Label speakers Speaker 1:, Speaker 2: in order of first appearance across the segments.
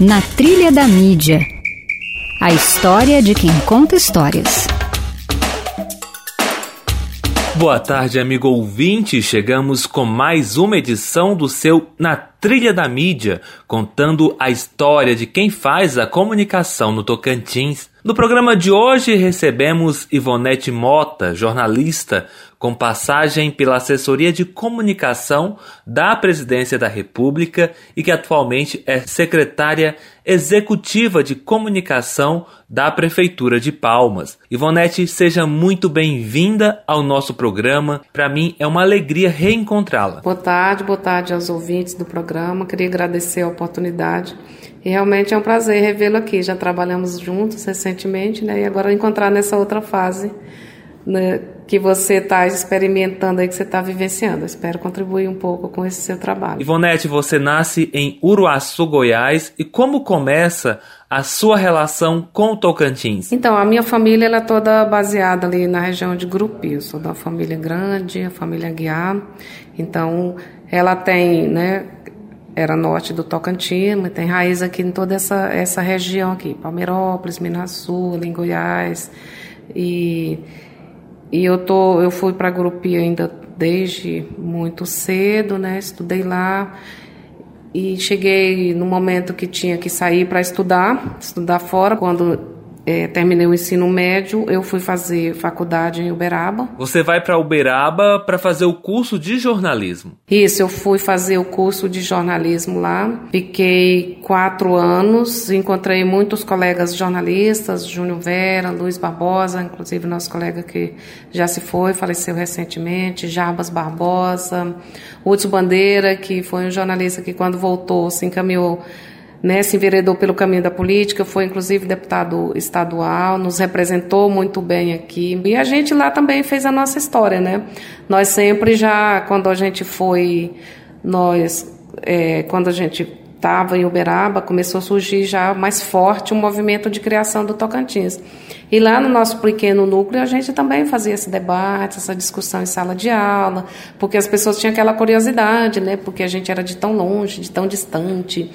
Speaker 1: Na Trilha da Mídia. A história de quem conta histórias.
Speaker 2: Boa tarde, amigo ouvinte. Chegamos com mais uma edição do seu Na Trilha da Mídia, contando a história de quem faz a comunicação no Tocantins. No programa de hoje recebemos Ivonete Mota, jornalista, com passagem pela assessoria de comunicação da Presidência da República e que atualmente é secretária executiva de comunicação da Prefeitura de Palmas. Ivonete, seja muito bem-vinda ao nosso programa. Para mim é uma alegria reencontrá-la.
Speaker 3: Boa tarde, boa tarde aos ouvintes do programa. Queria agradecer a oportunidade. E realmente é um prazer revê-lo aqui. Já trabalhamos juntos recentemente, né? E agora encontrar nessa outra fase né, que você está experimentando aí, que você está vivenciando. Eu espero contribuir um pouco com esse seu trabalho.
Speaker 2: Ivonete, você nasce em Uruaçu, Goiás, e como começa a sua relação com o Tocantins?
Speaker 3: Então, a minha família ela é toda baseada ali na região de Grupi. Eu sou uma família grande, a família Guiar. Então, ela tem, né, era norte do Tocantins, tem raiz aqui em toda essa, essa região aqui, Palmeirópolis, Minas Sul, em Goiás. E e eu tô, eu fui para Grupi ainda desde muito cedo, né? Estudei lá e cheguei no momento que tinha que sair para estudar, estudar fora, quando é, terminei o ensino médio, eu fui fazer faculdade em Uberaba.
Speaker 2: Você vai para Uberaba para fazer o curso de jornalismo?
Speaker 3: Isso, eu fui fazer o curso de jornalismo lá. Fiquei quatro anos, encontrei muitos colegas jornalistas, Júnior Vera, Luiz Barbosa, inclusive nosso colega que já se foi, faleceu recentemente, Jarbas Barbosa, Hudson Bandeira, que foi um jornalista que quando voltou se encaminhou né, se enveredou pelo caminho da política, foi inclusive deputado estadual, nos representou muito bem aqui. E a gente lá também fez a nossa história, né? Nós sempre já, quando a gente foi, nós, é, quando a gente estava em Uberaba, começou a surgir já mais forte o um movimento de criação do Tocantins. E lá no nosso pequeno núcleo a gente também fazia esse debate, essa discussão em sala de aula, porque as pessoas tinham aquela curiosidade, né? Porque a gente era de tão longe, de tão distante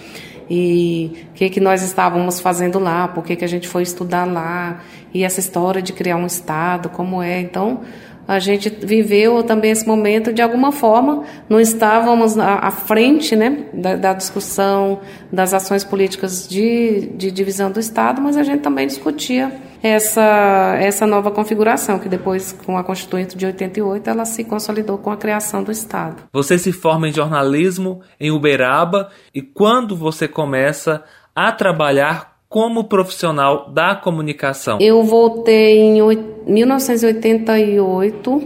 Speaker 3: e o que, que nós estávamos fazendo lá, por que, que a gente foi estudar lá, e essa história de criar um Estado, como é. Então, a gente viveu também esse momento de alguma forma, não estávamos à frente né, da, da discussão das ações políticas de, de divisão do Estado, mas a gente também discutia essa, essa nova configuração, que depois, com a Constituinte de 88, ela se consolidou com a criação do Estado.
Speaker 2: Você se forma em jornalismo em Uberaba e quando você começa a trabalhar como profissional da comunicação?
Speaker 3: Eu voltei em 1988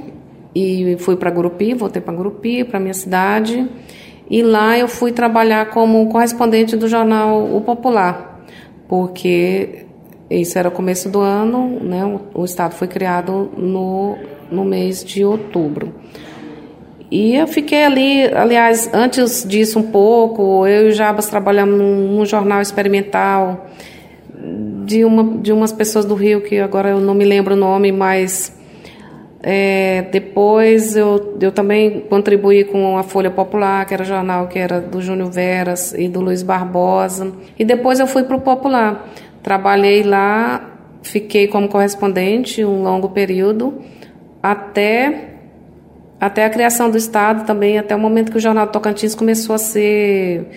Speaker 3: e fui para Gurupi, voltei para Gurupi, para minha cidade, e lá eu fui trabalhar como correspondente do jornal O Popular, porque isso era o começo do ano, né? O, o estado foi criado no, no mês de outubro. E eu fiquei ali, aliás, antes disso um pouco, eu e o Jabas trabalhamos num, num, jornal experimental de, uma, de umas pessoas do Rio, que agora eu não me lembro o nome, mas é, depois eu, eu também contribuí com a Folha Popular, que era jornal que era do Júnior Veras e do Luiz Barbosa. E depois eu fui para o Popular. Trabalhei lá, fiquei como correspondente um longo período, até, até a criação do Estado também, até o momento que o Jornal Tocantins começou a ser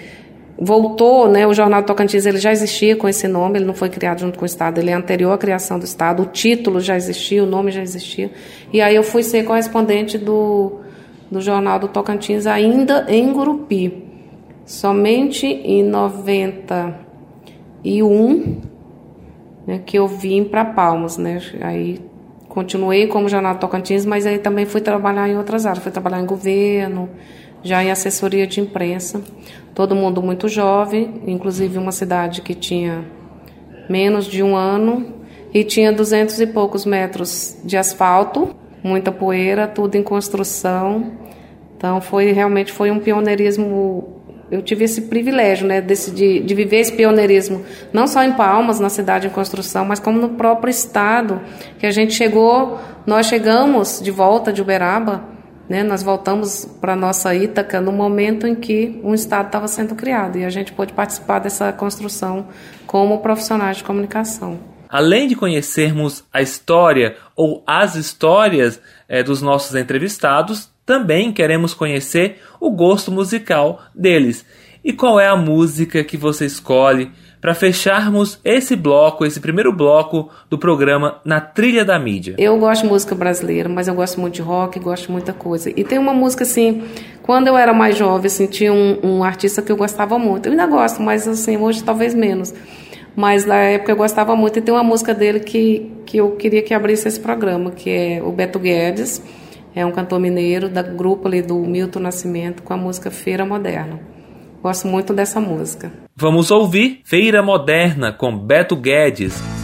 Speaker 3: voltou, né? O Jornal Tocantins ele já existia com esse nome, ele não foi criado junto com o Estado, ele é anterior à criação do Estado, o título já existia, o nome já existia. E aí eu fui ser correspondente do, do Jornal do Tocantins ainda em Gurupi. Somente em 91 né, que eu vim para Palmas, né? Aí continuei como jornal Tocantins, mas aí também fui trabalhar em outras áreas, fui trabalhar em governo, já em assessoria de imprensa. Todo mundo muito jovem, inclusive uma cidade que tinha menos de um ano e tinha duzentos e poucos metros de asfalto, muita poeira, tudo em construção. Então foi realmente foi um pioneirismo eu tive esse privilégio, né, desse, de, de viver esse pioneirismo, não só em Palmas, na cidade em construção, mas como no próprio estado, que a gente chegou, nós chegamos de volta de Uberaba Né? Nós voltamos para nossa Ítaca no momento em que um Estado estava sendo criado e a gente pôde participar dessa construção como profissionais de comunicação.
Speaker 4: Além de conhecermos a história ou as histórias é, dos nossos entrevistados, também queremos conhecer o gosto musical deles. E qual é a música que você escolhe para fecharmos esse bloco, esse primeiro bloco do programa Na Trilha da Mídia?
Speaker 3: Eu gosto de música brasileira, mas eu gosto muito de rock, gosto de muita coisa. E tem uma música assim, quando eu era mais jovem, assim, tinha um, um artista que eu gostava muito. Eu ainda gosto, mas assim, hoje talvez menos. Mas na época eu gostava muito. E tem uma música dele que, que eu queria que abrisse esse programa, que é o Beto Guedes. É um cantor mineiro, da grupo ali do Milton Nascimento, com a música Feira Moderna. Gosto muito dessa música.
Speaker 4: Vamos ouvir Feira Moderna com Beto Guedes.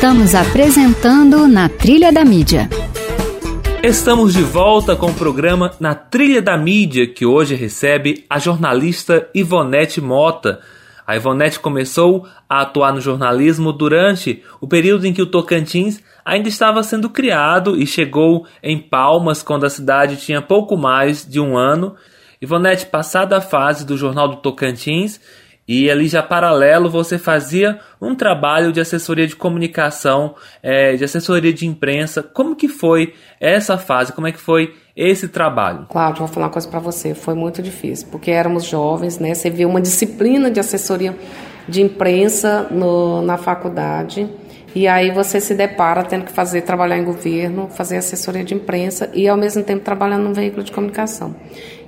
Speaker 1: Estamos apresentando Na Trilha da Mídia.
Speaker 4: Estamos de volta com o programa Na Trilha da Mídia, que hoje recebe a jornalista Ivonete Mota. A Ivonete começou a atuar no jornalismo durante o período em que o Tocantins ainda estava sendo criado e chegou em Palmas quando a cidade tinha pouco mais de um ano. Ivonete, passada a fase do Jornal do Tocantins,
Speaker 2: E ali já paralelo você fazia um trabalho de assessoria de comunicação, é, de assessoria de imprensa. Como que foi essa fase? Como é que foi esse trabalho?
Speaker 3: Cláudio, vou falar uma coisa para você. Foi muito difícil, porque éramos jovens, né? Você viu uma disciplina de assessoria de imprensa no, na faculdade. E aí você se depara tendo que fazer trabalhar em governo, fazer assessoria de imprensa e ao mesmo tempo trabalhando num veículo de comunicação.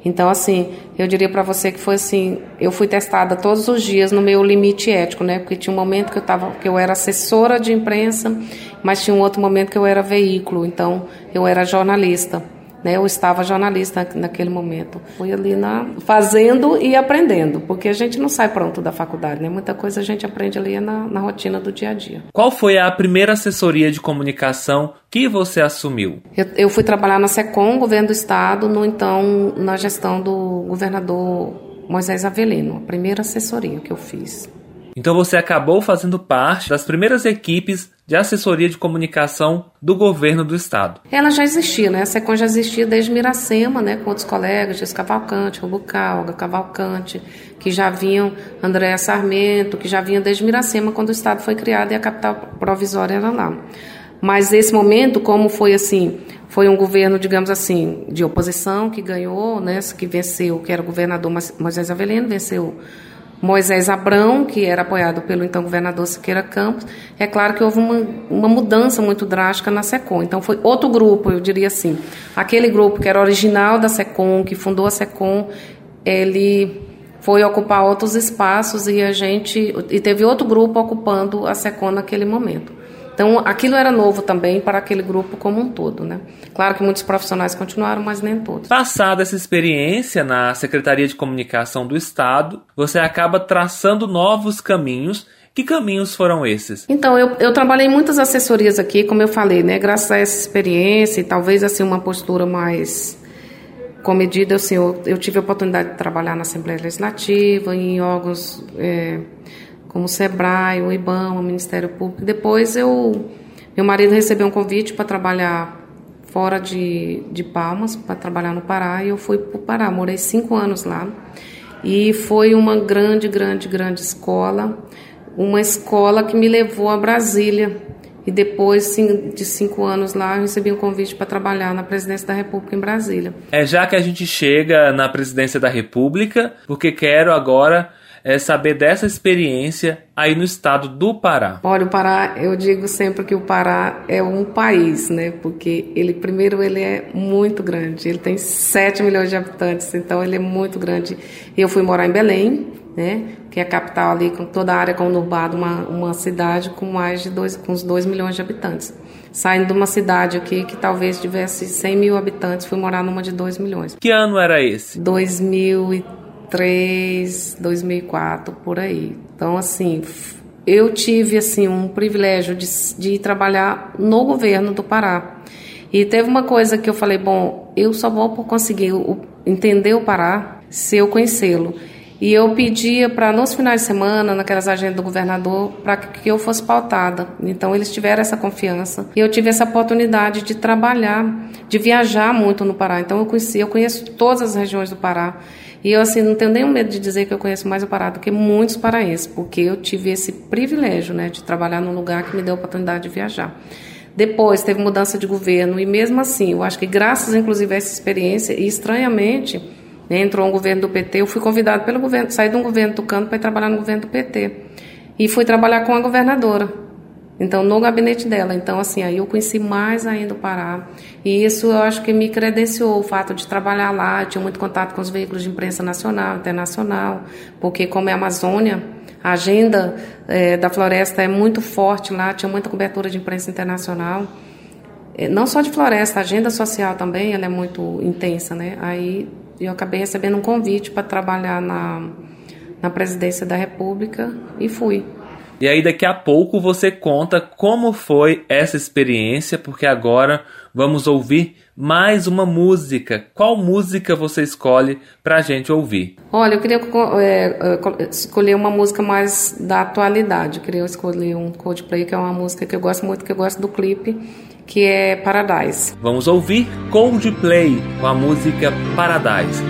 Speaker 3: Então assim, eu diria para você que foi assim, eu fui testada todos os dias no meu limite ético, né? Porque tinha um momento que eu tava, que eu era assessora de imprensa, mas tinha um outro momento que eu era veículo, então eu era jornalista. Né, eu estava jornalista naquele momento. Fui ali na, fazendo e aprendendo, porque a gente não sai pronto da faculdade, né? Muita coisa a gente aprende ali na, na rotina do dia a dia.
Speaker 2: Qual foi a primeira assessoria de comunicação que você assumiu?
Speaker 3: Eu, eu fui trabalhar na SECOM, governo do estado, no então na gestão do governador Moisés Avelino, a primeira assessoria que eu fiz.
Speaker 2: Então você acabou fazendo parte das primeiras equipes de assessoria de comunicação do governo do estado.
Speaker 3: Ela já existia, né? A SECOM já existia desde Miracema, né? Com outros colegas, Dias Cavalcante, Robucal, Olga Cavalcante, que já vinham, Andréa Sarmento, que já vinham desde Miracema quando o estado foi criado e a capital provisória era lá. Mas esse momento, como foi assim, foi um governo, digamos assim, de oposição que ganhou, né? Que venceu, que era o governador Moisés Avelino, venceu Moisés Abrão, que era apoiado pelo então governador Siqueira Campos, é claro que houve uma, uma mudança muito drástica na SECOM. Então foi outro grupo, eu diria assim. Aquele grupo que era original da SECOM, que fundou a SECOM, ele foi ocupar outros espaços e a gente e teve outro grupo ocupando a SECOM naquele momento. Então, aquilo era novo também para aquele grupo como um todo, né? Claro que muitos profissionais continuaram, mas nem todos.
Speaker 2: Passada essa experiência na Secretaria de Comunicação do Estado, você acaba traçando novos caminhos que caminhos foram esses?
Speaker 3: Então, eu, eu trabalhei muitas assessorias aqui, como eu falei, né? Graças a essa experiência e talvez assim uma postura mais comedida, assim, eu, eu tive a oportunidade de trabalhar na Assembleia Legislativa, em órgãos é, como o SEBRAE, o IBAM, o Ministério Público. Depois eu, meu marido recebeu um convite para trabalhar fora de, de Palmas, para trabalhar no Pará, e eu fui para o Pará, morei cinco anos lá. E foi uma grande, grande, grande escola, uma escola que me levou a Brasília. E depois de cinco anos lá, eu recebi um convite para trabalhar na presidência da República em Brasília.
Speaker 2: É já que a gente chega na presidência da República, porque quero agora é, saber dessa experiência aí no estado do Pará.
Speaker 3: Olha, o Pará, eu digo sempre que o Pará é um país, né? Porque ele, primeiro, ele é muito grande. Ele tem 7 milhões de habitantes, então ele é muito grande. Eu fui morar em Belém, né? Que é a capital ali, com toda a área conurbada, uma, uma cidade com mais de dois, com uns 2 milhões de habitantes. Saindo de uma cidade aqui que talvez tivesse 100 mil habitantes, fui morar numa de 2 milhões.
Speaker 2: Que ano era esse?
Speaker 3: 2003. 2003, 2004, por aí. Então, assim, eu tive assim um privilégio de, de trabalhar no governo do Pará. E teve uma coisa que eu falei, bom, eu só vou conseguir entender o Pará se eu conhecê-lo. E eu pedia para, nos finais de semana, naquelas agendas do governador, para que eu fosse pautada. Então, eles tiveram essa confiança. E eu tive essa oportunidade de trabalhar, de viajar muito no Pará. Então, eu conheci, eu conheço todas as regiões do Pará. E eu, assim, não tenho nenhum medo de dizer que eu conheço mais o Pará do que muitos paraenses, porque eu tive esse privilégio, né, de trabalhar num lugar que me deu a oportunidade de viajar. Depois teve mudança de governo e mesmo assim, eu acho que graças inclusive a essa experiência e estranhamente, né, entrou um governo do PT, eu fui convidado pelo governo, saí de um governo tucano para ir trabalhar no governo do PT. E fui trabalhar com a governadora. Então, no gabinete dela. Então, assim, aí eu conheci mais ainda o Pará. E isso eu acho que me credenciou o fato de trabalhar lá. Eu tinha muito contato com os veículos de imprensa nacional, internacional, porque, como é a Amazônia, a agenda é, da floresta é muito forte lá, tinha muita cobertura de imprensa internacional. É, não só de floresta, a agenda social também ela é muito intensa, né? Aí eu acabei recebendo um convite para trabalhar na, na presidência da República e fui.
Speaker 2: E aí daqui a pouco você conta como foi essa experiência, porque agora vamos ouvir mais uma música. Qual música você escolhe pra gente ouvir?
Speaker 3: Olha, eu queria é, é escolher uma música mais da atualidade. Eu queria escolher um Coldplay, que é uma música que eu gosto muito, que eu gosto do clipe, que é Paradise.
Speaker 2: Vamos ouvir Coldplay com a música
Speaker 5: Paradise.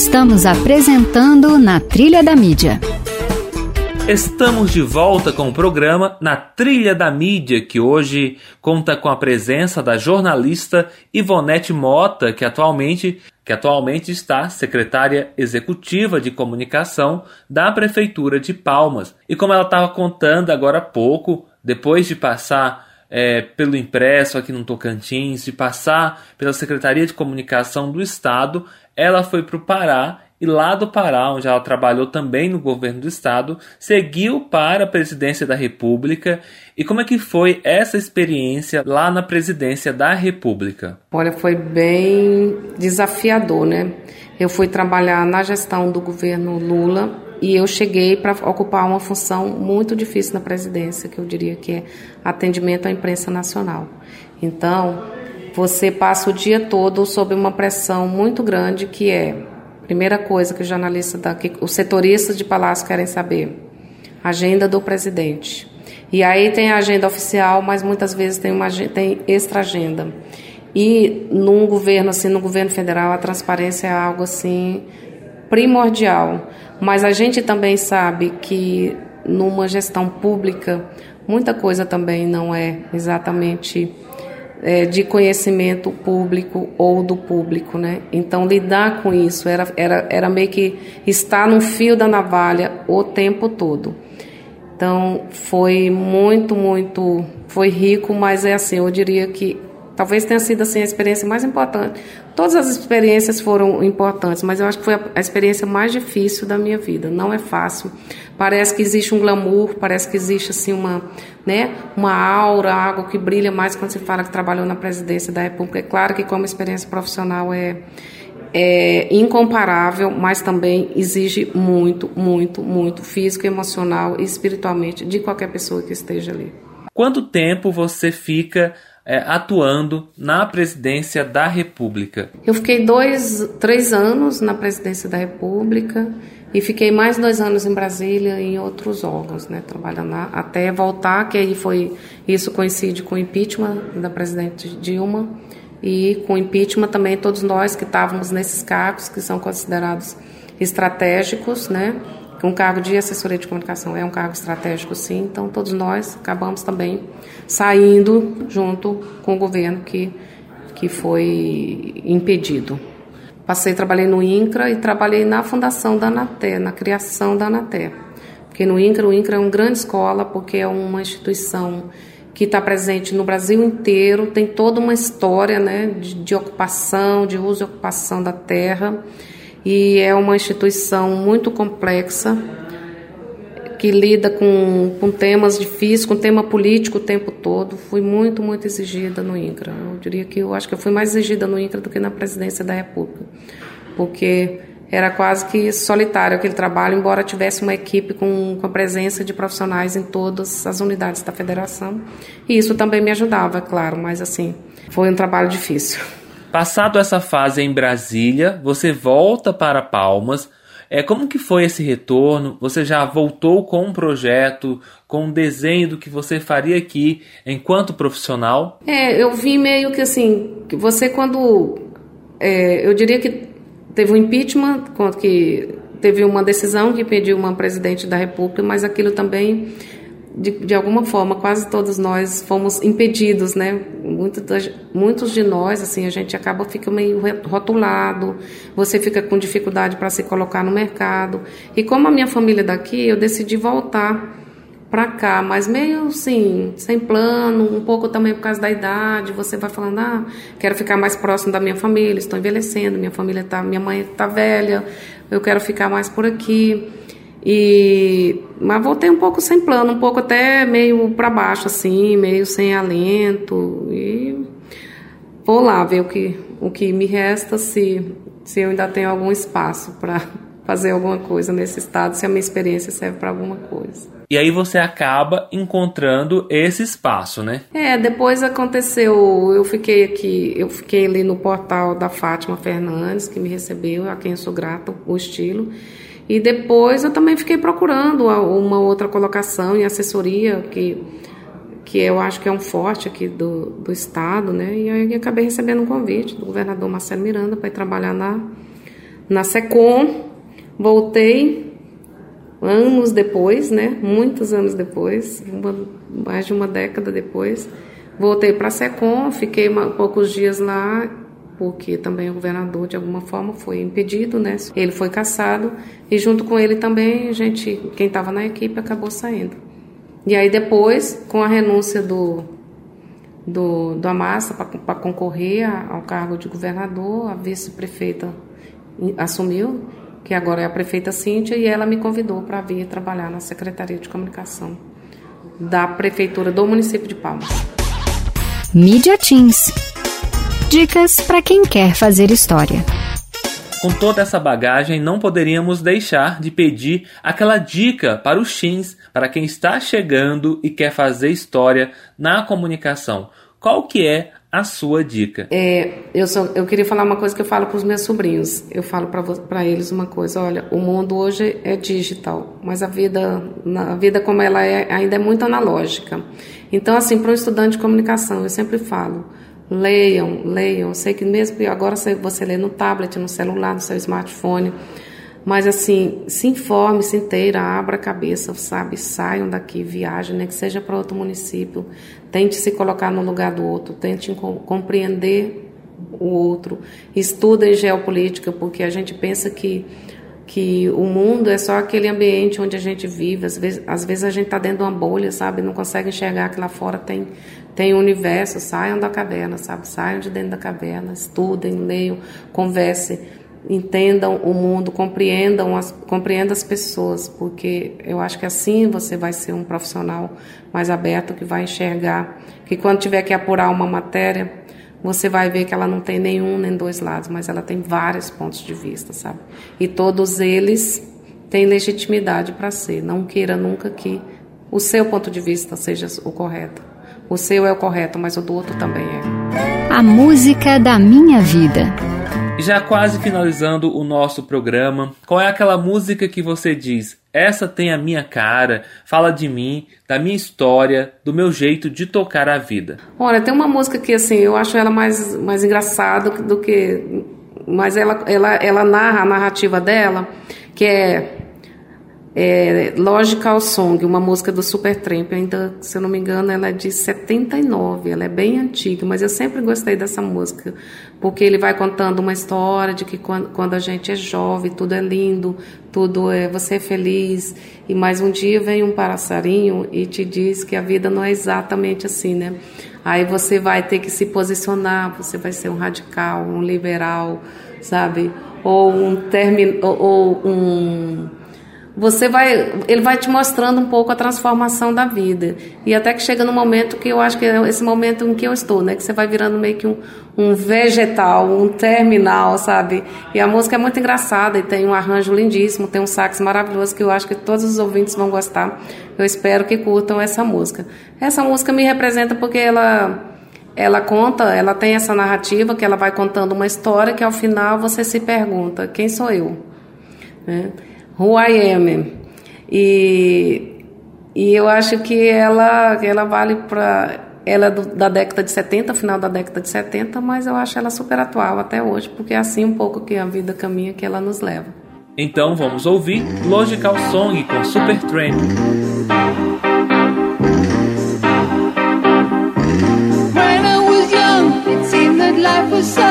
Speaker 1: Estamos apresentando Na Trilha da Mídia.
Speaker 2: Estamos de volta com o programa Na Trilha da Mídia, que hoje conta com a presença da jornalista Ivonete Mota, que atualmente, que atualmente está secretária executiva de comunicação da Prefeitura de Palmas. E como ela estava contando agora há pouco, depois de passar é, pelo impresso aqui no Tocantins, de passar pela Secretaria de Comunicação do Estado, ela foi para o Pará e lá do Pará, onde ela trabalhou também no governo do estado, seguiu para a presidência da República. E como é que foi essa experiência lá na presidência da República?
Speaker 3: Olha, foi bem desafiador, né? Eu fui trabalhar na gestão do governo Lula e eu cheguei para ocupar uma função muito difícil na presidência, que eu diria que é atendimento à imprensa nacional. Então, você passa o dia todo sob uma pressão muito grande que é Primeira coisa que os jornalistas, da, que os setoristas de palácio querem saber: agenda do presidente. E aí tem a agenda oficial, mas muitas vezes tem uma tem extra agenda. E num governo assim, no governo federal, a transparência é algo assim primordial. Mas a gente também sabe que numa gestão pública muita coisa também não é exatamente é, de conhecimento público ou do público, né? Então lidar com isso era, era, era meio que estar no fio da navalha o tempo todo. Então foi muito, muito, foi rico, mas é assim, eu diria que talvez tenha sido assim a experiência mais importante. Todas as experiências foram importantes, mas eu acho que foi a, experiência mais difícil da minha vida. Não é fácil. Parece que existe um glamour, parece que existe assim uma, né, uma aura, algo que brilha mais quando se fala que trabalhou na presidência da República. É claro que como experiência profissional é é incomparável, mas também exige muito, muito, muito físico, emocional e espiritualmente de qualquer pessoa que esteja ali.
Speaker 2: Quanto tempo você fica é, atuando na presidência da República?
Speaker 3: Eu fiquei dois, três anos na presidência da República e fiquei mais dois anos em Brasília em outros órgãos, né, trabalhando lá, até voltar, que aí foi isso coincide com o impeachment da presidente Dilma e com o impeachment também todos nós que estávamos nesses cargos que são considerados estratégicos, né, um cargo de assessoria de comunicação é um cargo estratégico, sim. Então, todos nós acabamos também saindo junto com o governo que, que foi impedido. Passei, trabalhei no INCRA e trabalhei na fundação da ANATE, na criação da ANATE. Porque no INCRA, o INCRA é uma grande escola, porque é uma instituição que está presente no Brasil inteiro, tem toda uma história né, de, de ocupação, de uso e ocupação da terra e é uma instituição muito complexa que lida com, com temas difíceis, com tema político o tempo todo. Fui muito, muito exigida no INCRA. Eu diria que eu acho que eu fui mais exigida no INCRA do que na presidência da República, porque era quase que solitário aquele trabalho, embora tivesse uma equipe com, com a presença de profissionais em todas as unidades da federação. E isso também me ajudava, claro, mas assim, foi um trabalho difícil.
Speaker 2: Passado essa fase em Brasília, você volta para Palmas. É, como que foi esse retorno? Você já voltou com um projeto, com um desenho do que você faria aqui enquanto profissional?
Speaker 3: É, eu vi meio que assim, que você quando... É, eu diria que teve um impeachment, que teve uma decisão que pediu uma presidente da República, mas aquilo também de, de alguma forma, quase todos nós fomos impedidos, né? Muitos, muitos de nós, assim, a gente acaba fica meio rotulado, você fica com dificuldade para se colocar no mercado. E como a minha família é daqui, eu decidi voltar para cá, mas meio assim, sem plano, um pouco também por causa da idade, você vai falando, ah, quero ficar mais próximo da minha família, estou envelhecendo, minha família tá, minha mãe está velha, eu quero ficar mais por aqui. E mas voltei um pouco sem plano, um pouco até meio para baixo assim, meio sem alento e vou lá ver o que o que me resta se se eu ainda tenho algum espaço para fazer alguma coisa nesse estado, se a minha experiência serve para alguma coisa.
Speaker 2: E aí você acaba encontrando esse espaço, né?
Speaker 3: É, depois aconteceu, eu fiquei aqui, eu fiquei ali no portal da Fátima Fernandes, que me recebeu, a quem eu sou grato, o estilo. E depois eu também fiquei procurando uma outra colocação em assessoria, que, que eu acho que é um forte aqui do, do Estado, né? E aí acabei recebendo um convite do governador Marcelo Miranda para ir trabalhar na, na SECOM. Voltei anos depois, né? Muitos anos depois, uma, mais de uma década depois. Voltei para a SECOM, fiquei uma, poucos dias lá porque também o governador de alguma forma foi impedido, né? Ele foi caçado e junto com ele também gente, quem estava na equipe acabou saindo. E aí depois, com a renúncia do do, do Amassa para concorrer ao cargo de governador, a vice-prefeita assumiu, que agora é a prefeita Cíntia, e ela me convidou para vir trabalhar na Secretaria de Comunicação da Prefeitura do município de Palmas.
Speaker 1: Mídia Teams Dicas para quem quer fazer história.
Speaker 2: Com toda essa bagagem, não poderíamos deixar de pedir aquela dica para os teens, para quem está chegando e quer fazer história na comunicação. Qual que é a sua dica?
Speaker 3: É, eu, só, eu queria falar uma coisa que eu falo para os meus sobrinhos. Eu falo para eles uma coisa: olha, o mundo hoje é digital, mas a vida, a vida como ela é, ainda é muito analógica. Então, assim, para um estudante de comunicação, eu sempre falo Leiam, leiam. Eu sei que mesmo agora você lê no tablet, no celular, no seu smartphone, mas assim, se informe, se inteira, abra a cabeça, sabe? Saiam daqui, viajem, nem que seja para outro município. Tente se colocar no lugar do outro, tente compreender o outro. Estudem geopolítica, porque a gente pensa que que o mundo é só aquele ambiente onde a gente vive. Às vezes, às vezes a gente está dentro de uma bolha, sabe? Não consegue enxergar que lá fora tem, tem um universo. Saiam da caverna, sabe? Saiam de dentro da caverna, estudem, leiam, conversem, entendam o mundo, compreendam as, compreendam as pessoas, porque eu acho que assim você vai ser um profissional mais aberto que vai enxergar que quando tiver que apurar uma matéria você vai ver que ela não tem nenhum nem dois lados, mas ela tem vários pontos de vista, sabe? E todos eles têm legitimidade para ser. Não queira nunca que o seu ponto de vista seja o correto. O seu é o correto, mas o do outro também é.
Speaker 1: A música da minha vida.
Speaker 2: Já quase finalizando o nosso programa, qual é aquela música que você diz? Essa tem a minha cara, fala de mim, da minha história, do meu jeito de tocar a vida.
Speaker 3: Olha, tem uma música que assim, eu acho ela mais, mais engraçada do que. Mas ela, ela, ela narra a narrativa dela, que é é, Logical Song, uma música do Supertramp, ainda, se eu não me engano, ela é de 79, ela é bem antiga, mas eu sempre gostei dessa música, porque ele vai contando uma história de que quando, quando a gente é jovem, tudo é lindo, tudo é, você é feliz, e mais um dia vem um passarinho e te diz que a vida não é exatamente assim, né? Aí você vai ter que se posicionar, você vai ser um radical, um liberal, sabe? Ou um termo, ou, ou um você vai, ele vai te mostrando um pouco a transformação da vida. E até que chega no momento que eu acho que é esse momento em que eu estou, né? Que você vai virando meio que um, um vegetal, um terminal, sabe? E a música é muito engraçada e tem um arranjo lindíssimo, tem um sax maravilhoso que eu acho que todos os ouvintes vão gostar. Eu espero que curtam essa música. Essa música me representa porque ela ela conta, ela tem essa narrativa que ela vai contando uma história que ao final você se pergunta, quem sou eu? Né? Who I Am. E, e eu acho que ela, ela vale para. Ela é do, da década de 70, final da década de 70, mas eu acho ela super atual até hoje, porque é assim um pouco que a vida caminha que ela nos leva.
Speaker 2: Então vamos ouvir Logical Song com Super Train.
Speaker 6: When I was young, it seemed that life was so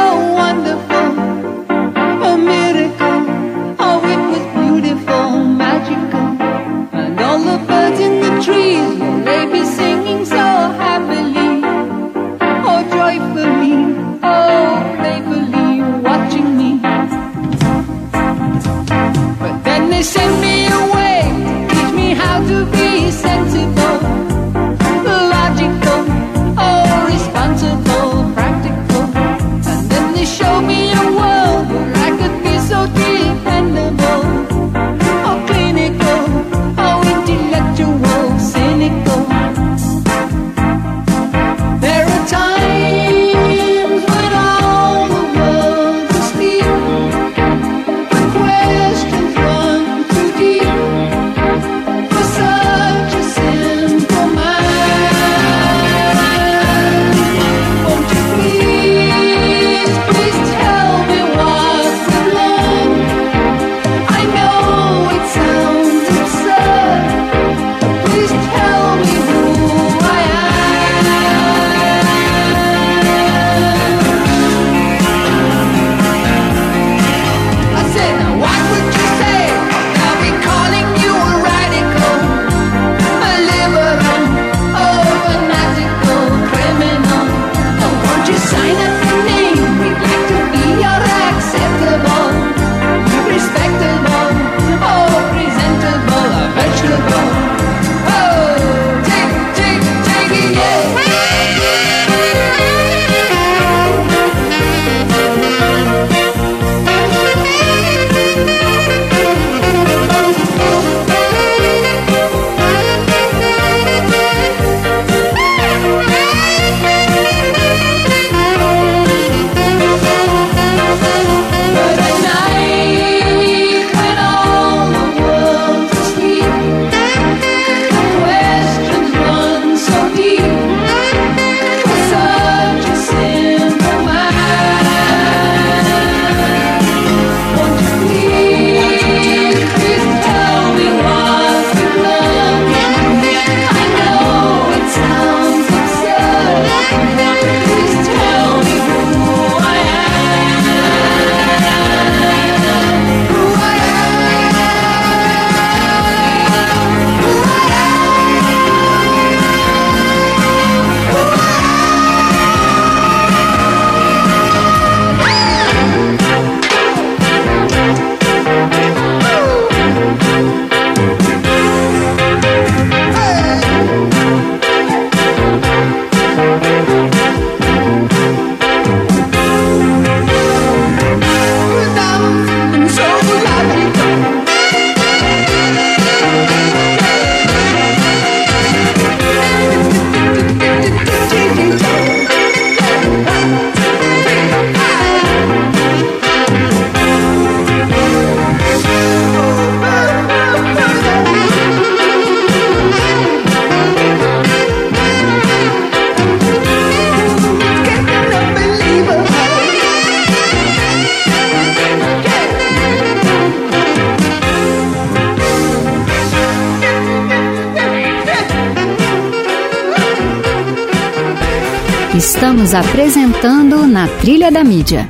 Speaker 1: Estamos apresentando Na Trilha da Mídia.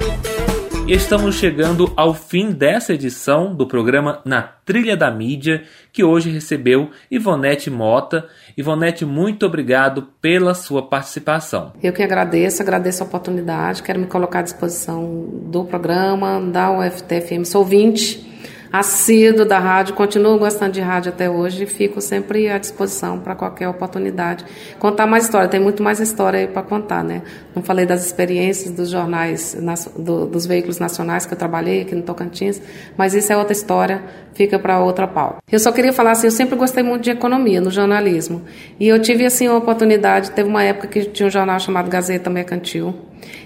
Speaker 2: Estamos chegando ao fim dessa edição do programa Na Trilha da Mídia, que hoje recebeu Ivonete Mota. Ivonete, muito obrigado pela sua participação.
Speaker 3: Eu que agradeço, agradeço a oportunidade, quero me colocar à disposição do programa, da UFTFM. Sou ouvinte assíduo da rádio, continuo gostando de rádio até hoje e fico sempre à disposição para qualquer oportunidade. Contar mais história, tem muito mais história aí para contar, né? Não falei das experiências dos jornais, do, dos veículos nacionais que eu trabalhei aqui no Tocantins, mas isso é outra história, fica para outra pauta. Eu só queria falar assim, eu sempre gostei muito de economia no jornalismo e eu tive assim uma oportunidade, teve uma época que tinha um jornal chamado Gazeta Mercantil,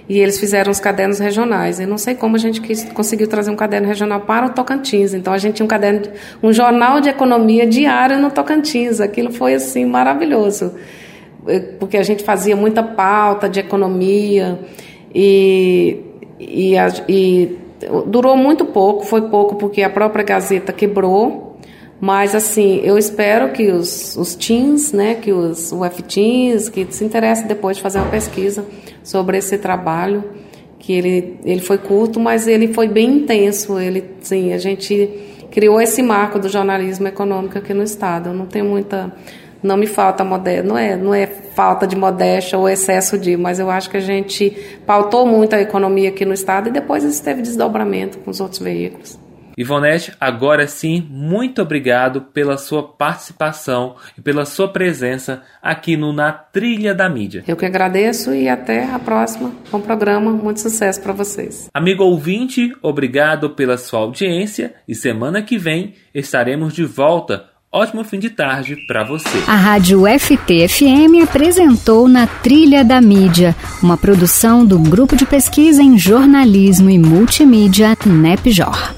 Speaker 3: e eles fizeram os cadernos regionais. Eu não sei como a gente quis, conseguiu trazer um caderno regional para o Tocantins. Então a gente tinha um caderno, um jornal de economia diário no Tocantins. Aquilo foi assim maravilhoso, porque a gente fazia muita pauta de economia e, e, e durou muito pouco. Foi pouco porque a própria Gazeta quebrou mas, assim, eu espero que os, os teens, né, que os UF-teens, que se interessem depois de fazer uma pesquisa sobre esse trabalho, que ele, ele foi curto, mas ele foi bem intenso. Ele, sim, a gente criou esse marco do jornalismo econômico aqui no Estado. Eu não tenho muita... Não me falta modéstia, não é, não é falta de modéstia ou excesso de, mas eu acho que a gente pautou muito a economia aqui no Estado e depois isso teve desdobramento com os outros veículos.
Speaker 2: Ivonete, agora sim, muito obrigado pela sua participação e pela sua presença aqui no Na Trilha da Mídia.
Speaker 3: Eu que agradeço e até a próxima. Bom programa, muito sucesso para vocês.
Speaker 2: Amigo ouvinte, obrigado pela sua audiência e semana que vem estaremos de volta. Ótimo fim de tarde para você.
Speaker 1: A Rádio FT-FM apresentou Na Trilha da Mídia, uma produção do Grupo de Pesquisa em Jornalismo e Multimídia NEPJOR.